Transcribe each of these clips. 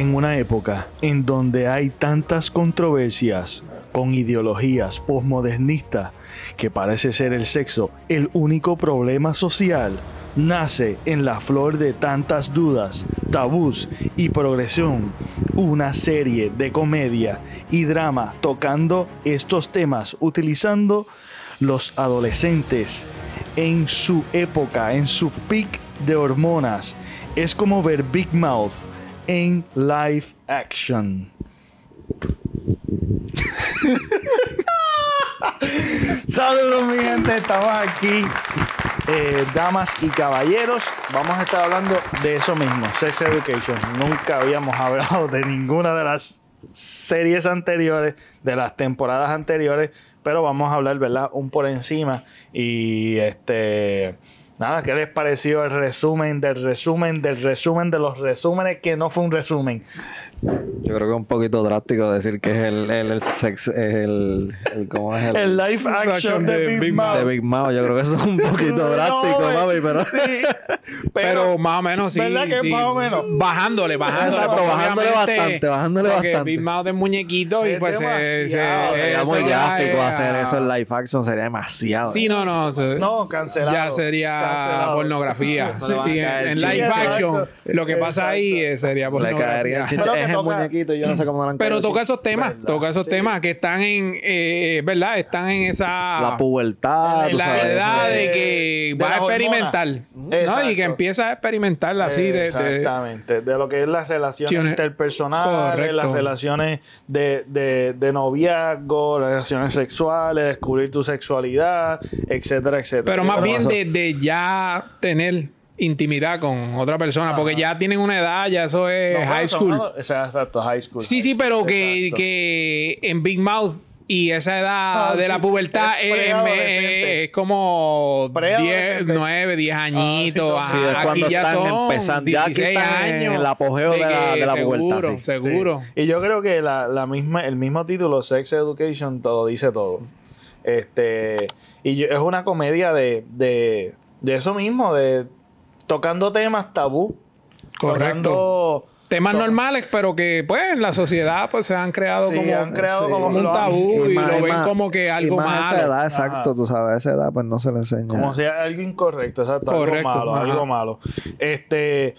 en una época en donde hay tantas controversias con ideologías postmodernistas que parece ser el sexo el único problema social, nace en la flor de tantas dudas, tabús y progresión una serie de comedia y drama tocando estos temas utilizando los adolescentes en su época, en su peak de hormonas. Es como ver Big Mouth en live action. Saludos mi gente, estamos aquí, eh, damas y caballeros. Vamos a estar hablando de eso mismo, Sex Education. Nunca habíamos hablado de ninguna de las series anteriores, de las temporadas anteriores, pero vamos a hablar, ¿verdad? Un por encima. Y este, nada, ¿qué les pareció el resumen del resumen del resumen de los resúmenes que no fue un resumen? Yo creo que es un poquito drástico decir que es el, el, el sex, el, el, ¿cómo es el? El live action de, Big, Mouth. de Big Mouth. Yo creo que eso es un poquito drástico, No, mami, pero... sí, Pero, más o menos sí. ¿Verdad que sí. más o menos? Bajándole, bajándole. Exacto, bajándole bastante, bajándole porque bastante. Big Mouth es muñequito y Es pues se- Sería muy gráfico es- hacer eso en live action, sería demasiado. Sí, no, no. se- No, cancelado. Ya sería Cancelado. pornografía. Sí, en, en live Sí, action, exacto. lo que pasa ahí eh, sería Le caería Es el muñequito, yo no sé cómo lo han Pero toca esos temas, Verdad, toca esos temas que están en, eh, ¿verdad? Están en esa... La pubertad, la sabes. edad de de- que de va a experimentar, hormonas. ¿no? Y que empieza a experimentar así de, de- Exactamente, de, lo que es las relaciones interpersonales, Correcto. las relaciones de, de, de noviazgo, las relaciones sexuales, descubrir tu sexualidad, etcétera, etcétera. Pero más bien que de, de ya tener intimidad con otra persona, porque ya tienen una edad, ya eso es no, high school. ado- o sea, exacto, high school. Sí, sí, pero que, que en Big Mouth y esa edad Ah, de sí. la pubertad Es es, es- como 10, Preadolescente. 9, 10 añitos. Ah, sí, ajá. aquí ya están son empezando. Ya aquí 16 están en años. el apogeo de la- de la seguro, pubertad. Seguro. Y yo creo que la, la misma, el mismo título, Sex Education, todo dice todo. Este, y yo- es una comedia de, de, de eso mismo, de tocando temas tabú. Correcto. tocando- Temas to- normales, pero que pues en la sociedad pues se han creado Sí, como, han creado sí, como- un tabú y, más- lo ven más- como que y algo más a esa malo. edad, exacto, Ajá. tú sabes, a esa edad pues no se le enseña. Como si algo incorrecto, exacto. Correcto, algo malo, ajá. algo malo. Este.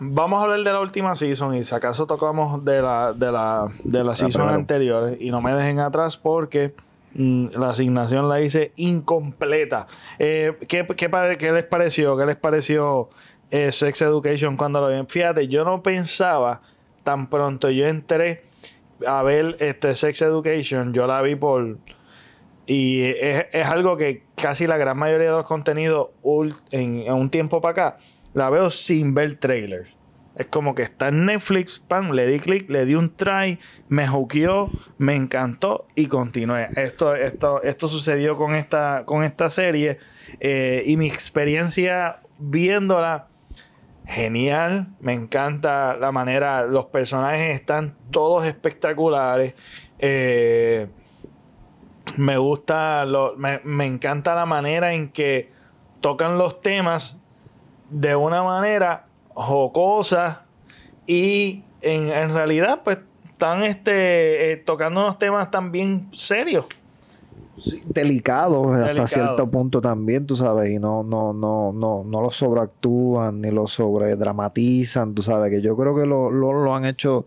Vamos a hablar de la última season y si acaso tocamos de la, de la, de la season primera. anteriores y no me dejen atrás porque la asignación la hice incompleta. Eh, ¿qué, qué, qué les pareció? ¿Qué les pareció eh, Sex Education cuando lo vi? Fíjate, yo no pensaba tan pronto yo entré a ver este Sex Education, yo la vi por y es, es algo que casi la gran mayoría de los contenidos en, en un tiempo para acá la veo sin ver trailers. Es como que está en Netflix, pam, le di clic, le di un try, me juqueó, me encantó y continué. Esto, esto, esto sucedió con esta, con esta serie eh, y mi experiencia viéndola genial. Me encanta la manera, los personajes están todos espectaculares. Eh, me gusta, lo- me, me encanta la manera en que tocan los temas de una manera jocosa y en, en realidad pues están este, eh, tocando unos temas también serios. Sí, delicado hasta cierto punto también, tú sabes, y no, no, no, no, no lo sobreactúan ni lo sobredramatizan, tú sabes, que yo creo que lo, lo, lo han hecho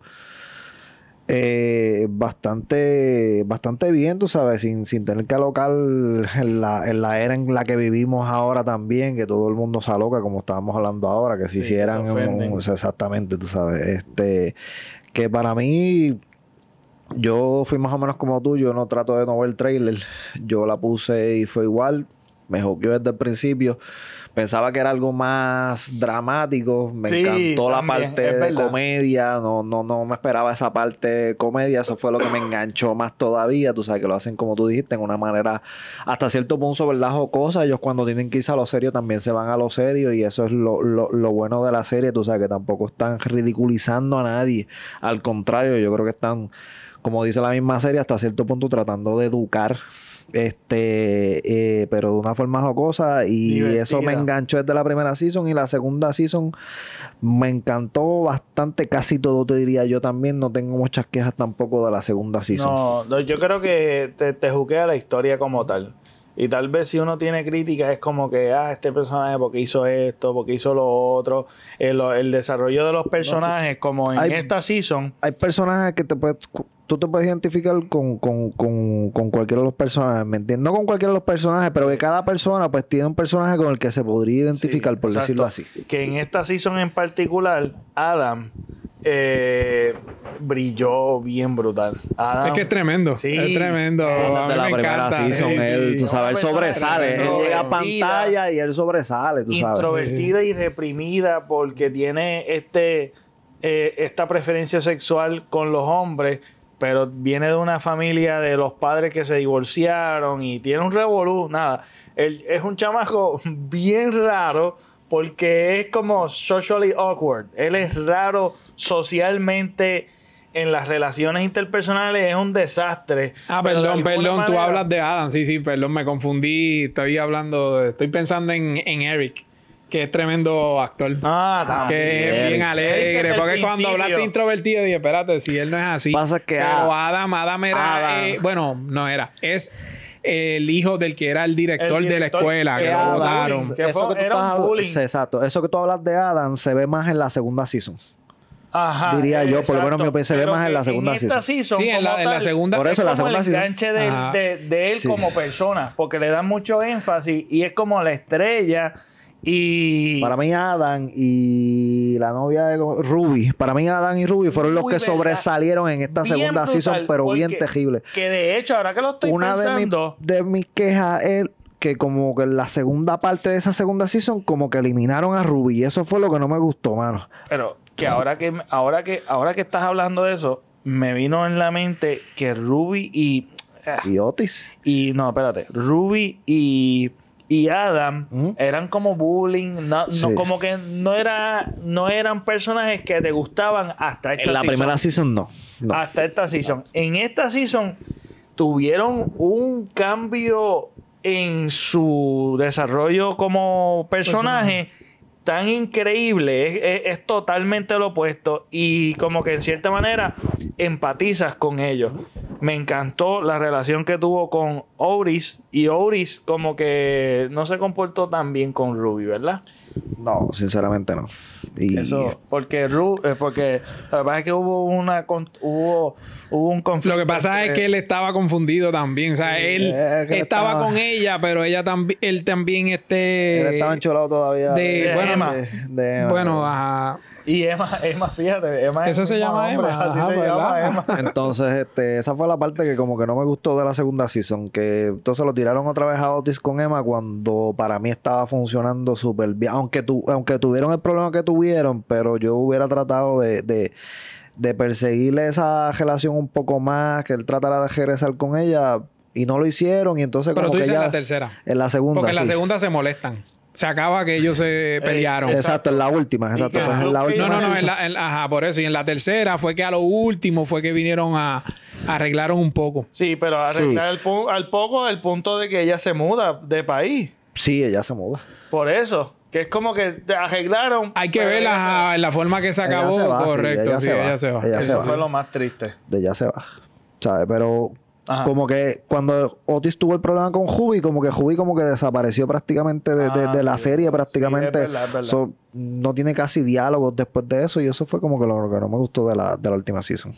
eh, bastante, bastante bien, tú sabes, sin, sin tener que alocar en la, en la era en la que vivimos ahora también, que todo el mundo se aloca, como estábamos hablando ahora, que si hicieran un- ofenden. o sea, exactamente, tú sabes, este, que para mí yo fui más o menos como tú, yo no trato de no ver el trailer. Yo la puse y fue igual. Me joqueó desde el principio. Pensaba que era algo más dramático. Me Sí, encantó la también, parte de comedia. No, no, no me esperaba esa parte de comedia. Eso fue lo que me enganchó más todavía. Tú sabes que lo hacen como tú dijiste, en una manera hasta cierto punto, ¿verdad? Jocosa. Ellos cuando tienen que irse a lo serio también se van a lo serio. Y eso es lo, lo, lo bueno de la serie. Tú sabes que tampoco están ridiculizando a nadie. Al contrario, yo creo que están, como dice la misma serie, hasta cierto punto tratando de educar Este, eh, pero de una forma jocosa y Divertida. eso me enganchó desde la primera season y la segunda season me encantó bastante, casi todo te diría yo también, no tengo muchas quejas tampoco de la segunda season. No, no, yo creo que te, te juquea la historia como tal. Y tal vez si uno tiene crítica es como que, ah, este personaje porque hizo esto, porque hizo lo otro. El, el desarrollo de los personajes, como en Hay- esta season, Hay personajes que te puedes, tú te puedes identificar con, con, con, con cualquiera de los personajes, ¿me entiendes? No con cualquiera de los personajes, pero que cada persona pues tiene un personaje con el que se podría identificar, por Exacto. decirlo así. que en esta season en particular, Adam eh, brilló bien brutal. Adam, Es que es tremendo. Sí. Es tremendo. A mí de la me primera encanta. season, Sí, él, sí. tú sabes, él sobresale. Él llega a pantalla y él sobresale, tú sabes. introvertida y reprimida porque tiene este eh, esta preferencia sexual con los hombres, pero viene de una familia de los padres que se divorciaron y tiene un revolú, nada. Él es un chamaco bien raro porque es como socially awkward. Él es raro socialmente en las relaciones interpersonales, es un desastre. Ah, perdón, perdón, tú manera- hablas de Adam, sí, sí, perdón, me confundí, estoy hablando, de- estoy pensando en, en Eric, que es tremendo actor. Ah, también. que es bien alegre, porque cuando hablaste introvertido dije, espérate, si él no es así. Pasa que Pero Adam, Adam era, Adam. eh, bueno, no era, es el hijo del que era el director, El de la escuela, que que lo votaron. eso fue- que tú era un estás exacto. Eso que tú hablas de Adam se ve más en la segunda season. Ajá, Diría yo, por lo menos exacto. mi opinión, se ve Pero más en la segunda esta season, Sí, en la- en segunda- Por eso es la segunda el season. enganche de, de- de él Sí. como persona, porque le dan mucho énfasis y es como la estrella y... Para mí, Adam y la novia de Ruby, para mí, Adam y Ruby fueron los que verdad. sobresalieron en esta Bien segunda brutal, season, pero bien terrible. Que de hecho, ahora que lo estoy Una de, mis- pensando... de mis quejas es que como que en la segunda parte de esa segunda season como que eliminaron a Ruby y eso fue lo que no me gustó, mano. Pero que ahora que ahora que ahora que estás hablando de eso, me vino en la mente que Ruby y ah, Y Otis. y no, espérate, Ruby y y Adam eran como bullying, no, como que no era no eran personajes que te gustaban hasta esta En la season. primera season no. no. hasta esta season. En esta season tuvieron un cambio en su desarrollo como personaje tan increíble. Es, es- es totalmente lo opuesto. Y como que en cierta manera empatizas con ellos. Me encantó la relación que tuvo con Oris. Y Oris como que no se comportó tan bien con Ruby, ¿verdad? No, sinceramente no. Y Eso, porque Ru, eh, porque la verdad es que hubo una hubo, hubo un conflicto. Lo que pasa es que él estaba confundido también. O sea, él que estaba, estaba- con ella, pero ella también, él también él este. estaba enchulado todavía. de- de bueno, Emma. de- de Emma. bueno, ajá. Y Emma, Emma, fíjate, Emma es Eso el se llama Emma, así ajá, se llama ¿verdad? Emma. Entonces, este, esa fue la parte que como que no me gustó de la segunda season, que entonces lo tiraron otra vez a Otis con Emma cuando para mí estaba funcionando súper bien, aunque, tu, aunque tuvieron el problema que tuvieron, pero yo hubiera tratado de, de, de perseguirle esa relación un poco más, que él tratara de regresar con ella y no lo hicieron y entonces Pero como tú que dices en ya la tercera. en la segunda Porque en la sí. segunda se molestan. Se acaba que ellos se pelearon. Exacto, en la última, exacto, pues en la Luke última No, no, no, en la, en la- ajá, por eso. Y en la tercera fue que a lo último fue que vinieron a arreglaron un poco. Sí, pero arreglar al, pu- al poco del punto de que ella se muda de país. Sí, ella se muda. Por eso. Que es como que te arreglaron. Hay que ver ella- la, la forma que se Ella acabó. se va, sí, Correcto, ella sí, se va. ella se va. Ella se Eso va. fue lo más triste. de ya se va. ¿Sabes? Pero Ajá. como que cuando Otis tuvo el problema con Juby, como que Juby como que desapareció prácticamente de, de- Ah, de la sí. serie Sí, prácticamente. es verdad, es verdad. So, no tiene casi diálogos después de eso y eso fue como que lo que no me gustó de la, de la última season.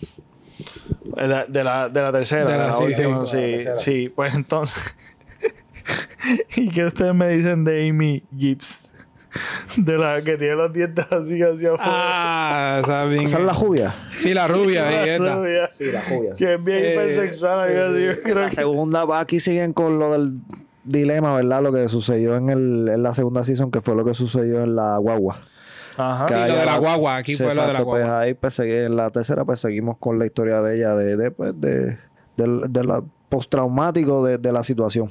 De la, de la, de la tercera. De la- sí, última, sí. sí, De la tercera. sí. Pues entonces. ¿Y qué ustedes me dicen de Amy Gibbs? De la que tiene los dientes así hacia afuera. Ah, esa bien. ¿Esa es la jubia? Sí, la rubia, ahí está. Rubia. Sí, la jubia. Que es bien Eh, hipersexual. así, yo creo La que- segunda, va, aquí siguen con lo del dilema, ¿verdad? Lo que sucedió en, el, en la segunda season, que fue lo que sucedió en la guagua. Ajá. Sí, lo de la guagua, aquí fue lo de la exacto, guagua. Pues ahí pues, en la tercera pues seguimos con la historia de ella, de, de, pues, de, del- de la postraumático de, de la situación.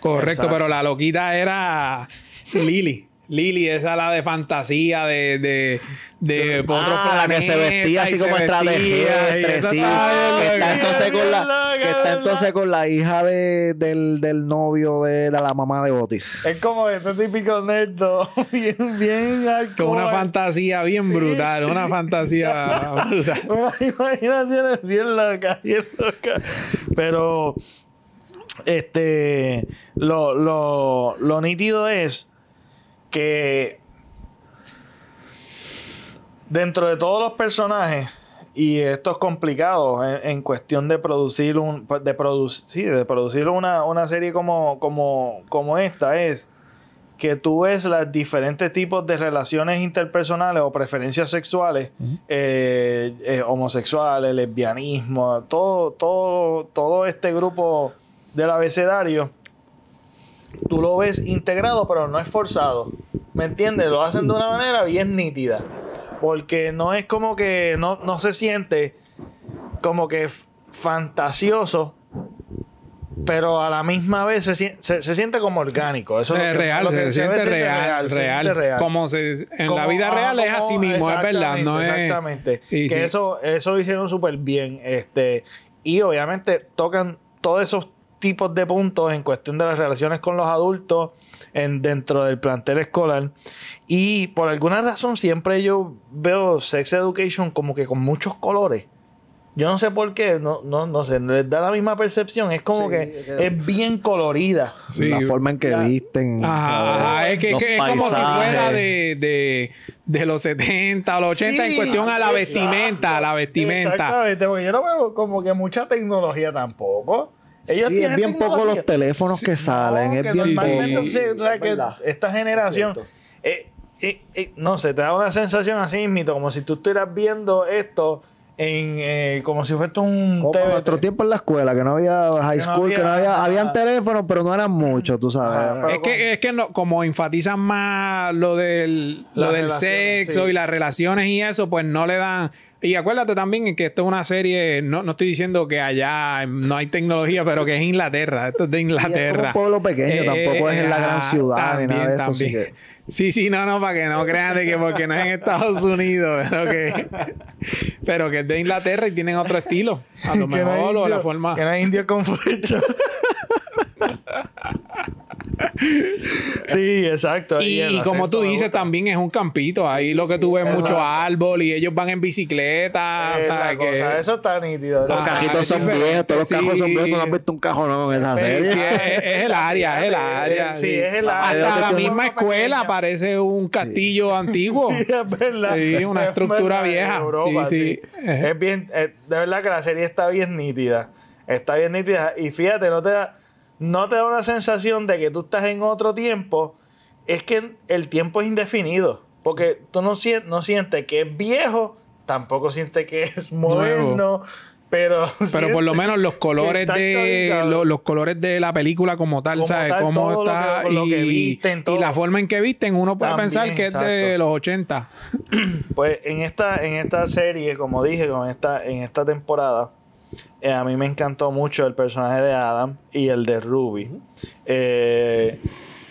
Correcto, Exacto. pero la loquita era Lily. Lily, esa la de fantasía, de, de, de otros Ah, la que se vestía así planetas como esa sí. Que está entonces con la, que está entonces con la hija de, del, del novio de, de la mamá de Otis. Es como este típico nerdo, bien, bien Con una fantasía bien brutal, una fantasía brutal. Imaginaciones bien locas, bien locas. Pero, este, lo, lo, lo nítido es que dentro de todos los personajes, y esto es complicado en, en cuestión de producir un, de producir, sí, de producir una, una serie como, como, como esta, es que tú ves los diferentes tipos de relaciones interpersonales o preferencias sexuales, eh, eh, homosexuales, lesbianismo, todo, todo, todo este grupo del abecedario, tú lo ves integrado, pero no es forzado. ¿Me entiendes? Lo hacen de una manera bien nítida. Porque no es como que no, no se siente como que fantasioso, pero a la misma vez se, se- se siente como orgánico. Eso es real, se, siente real, real. Como se, en Como- la vida real es así mismo, es verdad, no es... Exactamente. Y que sí. eso, eso lo hicieron súper bien. Este, y obviamente tocan todos esos tipos de puntos en cuestión de las relaciones con los adultos en, dentro del plantel escolar. Y por alguna razón siempre yo veo Sex Education como que con muchos colores. Yo no sé por qué, no, no, no sé, les da la misma percepción. Es como Sí, que es que- es bien colorida. Sí. la forma en que Ya. visten. Ajá, es que, Los que es como si fuera de, de, de los 70 o los 80 en Sí, cuestión a la vestimenta, a la vestimenta. Exactamente, porque yo no veo como que mucha tecnología tampoco. Ellos Sí, es bien poco los teléfonos que salen. No, es que bien poco. sí, o sea, Es que esta generación, Es eh, eh, eh, no sé, te da una sensación así mismo, como si tú estuvieras viendo esto en eh, como si fuese un Como nuestro tiempo en la escuela, que no había high Que no school, que no había- había, habían teléfonos, pero no eran muchos, tú sabes. Es que, es que no, como enfatizan más lo del, lo del sexo sí. y las relaciones y eso, pues no le dan. Y acuérdate también que esto es una serie, no, no estoy diciendo que allá no hay tecnología, pero que es Inglaterra, esto es de Sí, es como Inglaterra. un pueblo pequeño, tampoco es en la gran ah, ciudad ni nada de eso. también. que- Sí, sí, no, no, para que no crean de que porque no es en Estados Unidos, pero que, pero que es de Inglaterra y tienen otro estilo. A lo Que no mejor o la indio- forma. Que no hay indio con flecha. sí, exacto. Y, como tú dices, también es un campito. Ahí lo que tú ves mucho exacto. árbol y ellos van en bicicleta. O sea, que- cosa, Eso está nítido. Los cajitos son viejos, todos los Sí. cajos son viejos. Tú no has visto un cajón nuevo en esa serie. Sí, es, es el área, es el área. Sí, es el área. Hasta la misma escuela parece un castillo antiguo. Sí, es verdad. Sí, una Es estructura vieja. Europa, Sí, sí. Es bien, eh, de verdad que la serie está bien nítida. Está bien nítida. Y fíjate, no te da, no te da una sensación de que tú estás en otro tiempo. Es que el tiempo es indefinido. Porque tú no, no sientes que es viejo, tampoco sientes que es moderno. Pero, Pero por lo menos los colores de los colores de la película como tal, Como ¿sabes? tal, Cómo lo está que- lo que y, visten, todo. y la forma en que visten, uno puede También, pensar que es de los 80. Pues en esta, en esta serie, como dije, con esta, en esta temporada, eh, a mí me encantó mucho el personaje de Adam y el de Ruby. Eh,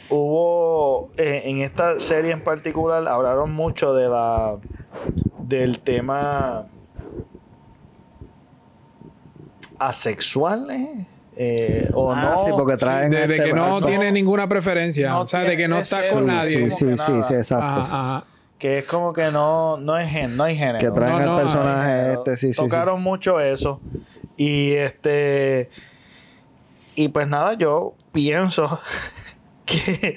hubo eh, en esta serie en particular hablaron mucho de la del tema asexual ¿eh? Eh, o Ah, no sí, porque traen. de, de este que no tiene ninguna preferencia. No o sea, de que no está es- con sí, nadie. Sí, sí, sí, sí, exacto. Ajá, ajá. que es como que no, no, es gen, no hay género. Que traen no, personaje este, sí, sí, sí. Tocaron mucho eso. Y este. Y pues nada, yo pienso que,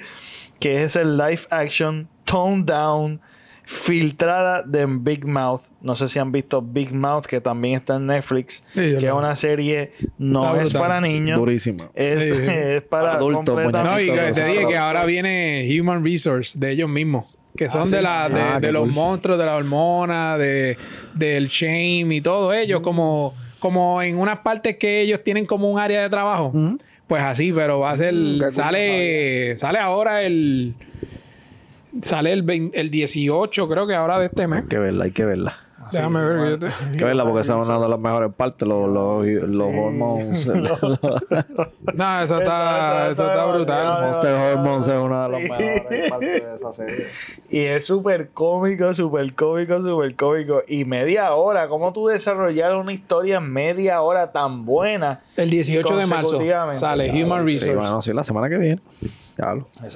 que es el live action toned down filtrada de Big Mouth. No sé si han visto Big Mouth, que también está en Netflix. Sí, que es una serie, no es para niños. Durísima. Es, Sí, sí. es para Adultos, completamente- No, y que te dije que ahora viene Human Resource de ellos mismos. Que son sí. de, la, de, Ah, de los cool. monstruos, de la hormona, de, del shame y todo ellos, como, como en unas partes que ellos tienen como un área de trabajo. Pues así, pero va a ser. Mm, sale, sale ahora el. Sale el, 20 el 18, creo que ahora de este mes. Hay que verla, hay que verla. Déjame ver que yo te... Que verla porque esa es una de las mejores partes, los, los, los hormones. No, eso está, eso está brutal. Monster Hormones es una de las mejores partes de esa serie. Y es súper cómico, súper cómico, súper cómico. Y media hora, ¿cómo tú desarrollar una historia en media hora tan buena? El 18 de marzo sale Human Sí, Resource. bueno, sí, la semana que viene. Que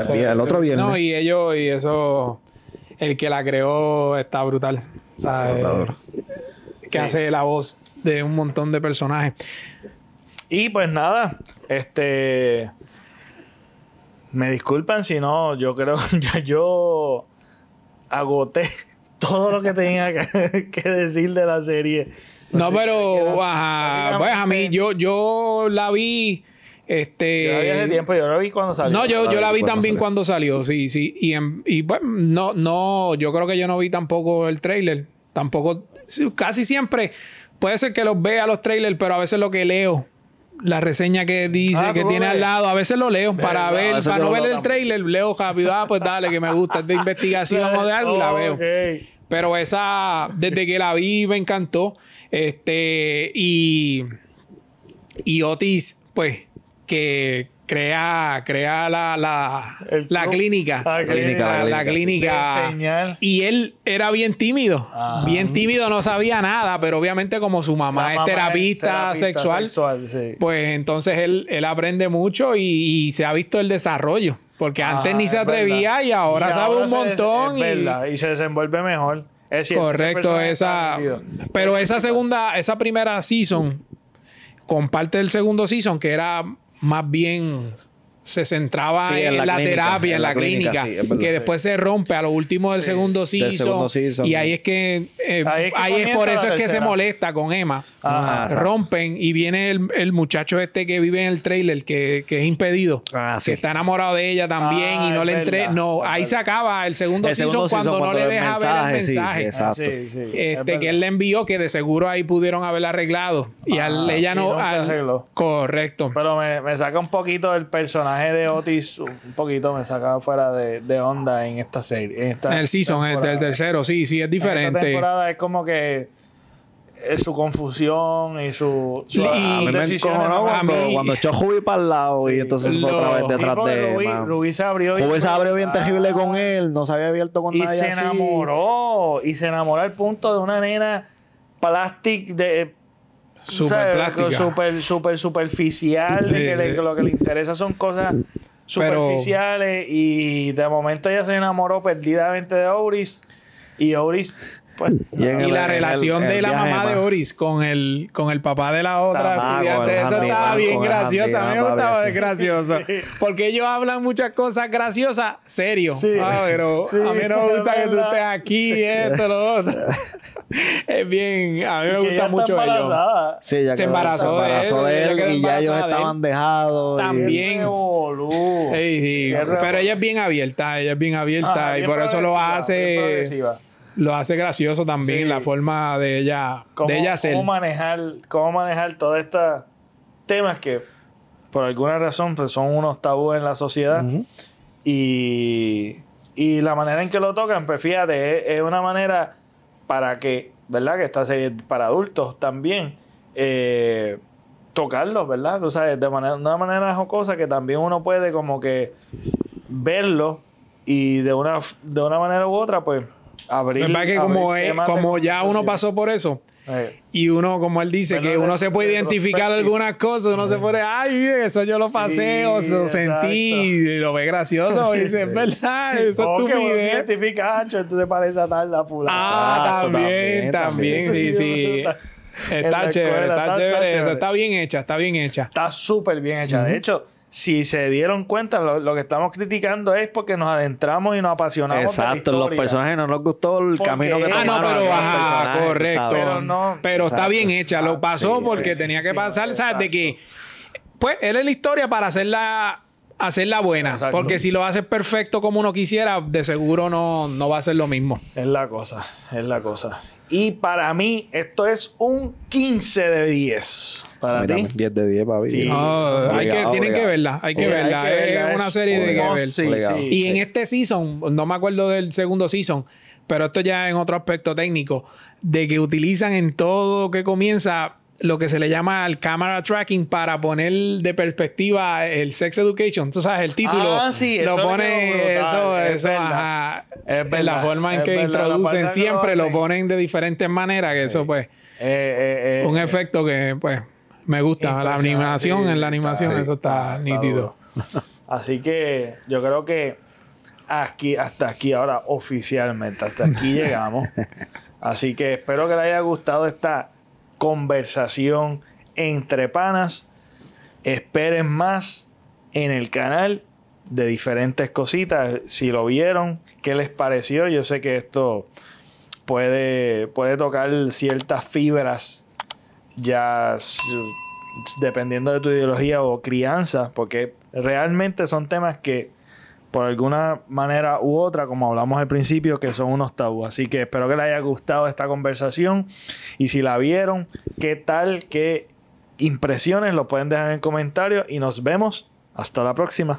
Ese- el otro viernes. No, y ellos, y eso, el que la creó está brutal. O sea, Está eh, que hace la voz de un montón de personajes. Y pues nada, este. Me disculpan si no, yo creo ya yo agoté todo lo que tenía que, que decir de la serie. No, sé, pero, ajá, pues a mí, yo, yo la vi, este... Yo la vi hace tiempo, yo la vi cuando salió. No, yo, yo la vi también salió. cuando salió, sí, sí. Y, en- y pues, no, no, yo creo que yo no vi tampoco el trailer. Tampoco, casi siempre, puede ser que los vea los trailers, pero a veces lo que leo, la reseña que dice, Ah, que ¿tú lo tiene al lado, a veces lo leo para ver, para no ver el trailer, leo rápido, ah, pues dale, que me gusta, es de investigación o de algo y la veo. Pero esa, desde que la vi, me encantó. Este, y, y Otis, pues, que crea, crea la, la, El la clínica. Ah, clínica, la, clínica. Y él era bien tímido. Ajá. Bien tímido, no sabía nada, pero obviamente como su mamá, es mamá terapista, sexual, sí. pues entonces él, él aprende mucho y, y se ha visto el desarrollo. Porque antes Ah, ni se atrevía verdad. y ahora sabe un se- montón. es y, verdad, y se desenvuelve mejor. Es cierto, Correcto, esa. Pero esa segunda, esa primera season, con parte del segundo season, que era más bien se centraba Sí, en, en la la, clínica, terapia, en la, clínica, sí, es verdad. que después se rompe a lo último del segundo season, segundo season. y ahí es que, eh, Ahí es que ahí es por eso es que se molesta con Emma. Ajá, exacto. rompen y viene el, el muchacho este que vive en el trailer que, que es impedido Ah, sí. que está enamorado de ella también Ah, y no le entre verdad, no ahí se acaba el segundo El season cuando, no le deja ver el mensaje, exacto. Sí, sí, es este que él le envió que de seguro ahí pudieron haberla arreglado y Ah, al, ella no al- correcto Pero me, me saca un poquito el personaje de Otis, un poquito me saca fuera de, de onda en esta serie. En esta el season este, temporada. el tercero sí sí es En diferente Esta temporada es como que es su confusión y su, su Y- decisiones no- cuando, cuando echó Jubi para el lado y entonces fue otra vez detrás de Rubí. Rubí se abrió. y- Jubi se abrió bien terrible con él, no se había abierto con Y nadie se así. enamoró. Y se enamoró al punto de una nena plastic de. Plástica. Súper, súper superficial. de que le- Sí. que lo que le interesa son cosas superficiales. Y de momento ella se enamoró perdidamente de Auris. Y Auris, pues. Y en y el- la el- relación el de la mamá de. Oris con el, con el papá de la otra Tamago, estudiante, el eso estaba bien gracioso. A mí me gustaba de gracioso. Porque ellos hablan muchas cosas graciosas, serio. Sí. Ah, pero Sí, a mí no me gusta que tú estés aquí, esto, lo otro. es bien, a mí me gusta mucho ellos. Sí, Se embarazó de embarazó él, de y ya ellos de estaban dejados. También. Sí, Pero ella es bien abierta, ella es bien abierta y bien por eso lo hace. Lo hace gracioso también Sí. la forma de ella de ella ser. cómo manejar cómo manejar todos estos temas que por alguna razón pues, son unos tabúes en la sociedad y, y la manera en que lo tocan pues fíjate es, es una manera para que verdad que esta serie para adultos también eh, tocarlos verdad tú sabes de manera una manera jocosa que también uno puede como que verlo y de una de una manera u otra pues abrir ¿Verdad que como, abrir es- como ya uno pasó por eso Eh, y uno, como él dice, Bueno, que uno se puede de identificar algunas cosas, uno se pone, ay, eso yo lo pasé Sí, o lo exacto. sentí y lo ve gracioso y dice, es verdad, eso Oh, es se estupidez. identifica, te pareces a tal la fulana. Ah, Exacto, también, también, también, sí, sí. Está chévere, escuela, está está- está chévere. eso chévere. Está bien hecha, está bien hecha. Está súper bien hecha. De hecho, si se dieron cuenta, lo, lo que estamos criticando es porque nos adentramos y nos apasionamos. de la Exacto, los personajes no nos gustó el Porque- camino que Ah, Ah, no, tomaron pero ajá, correcto. ¿sabes? Pero no- Pero está bien hecha. Lo pasó sí, porque sí, tenía que sí, pasar, no, ¿sabes? De que, pues, él es la historia para hacerla, hacerla buena. Exacto. Porque si lo haces perfecto como uno quisiera, de seguro no, no va a ser lo mismo. Es la cosa, es la cosa. Y para mí, esto es un 15 de 10. Para Mira, ti. 10 de 10, papi. Sí. Ah, hay que, Obligado, tienen que verla, hay que Sí, hay verla. que verla, es una serie de que ver. Sí, Obligado. sí. Y en este season, no me acuerdo del segundo season, pero esto ya en otro aspecto técnico, de que utilizan en todo que comienza lo que se le llama el camera tracking para poner de perspectiva el sex education. Tú sabes, el título Ah, sí, lo pone eso, es eso, ajá. La forma en que introducen siempre lo, ponen de diferentes maneras, que eso pues Eh, eh, eh, un efecto que pues me gusta. La animación, en la animación, eso está, nítido. Así que yo creo que aquí, hasta aquí, ahora oficialmente, hasta aquí llegamos. Así que espero que les haya gustado esta conversación entre panas. Esperen más en el canal de diferentes cositas. Si lo vieron, ¿qué les pareció? Yo sé que esto puede, puede tocar ciertas fibras ya dependiendo de tu ideología o crianza, porque realmente son temas que por alguna manera u otra, como hablamos al principio, que son unos tabú. Así que espero que les haya gustado esta conversación y si la vieron, qué tal, qué impresiones, lo pueden dejar en comentarios y nos vemos hasta la próxima.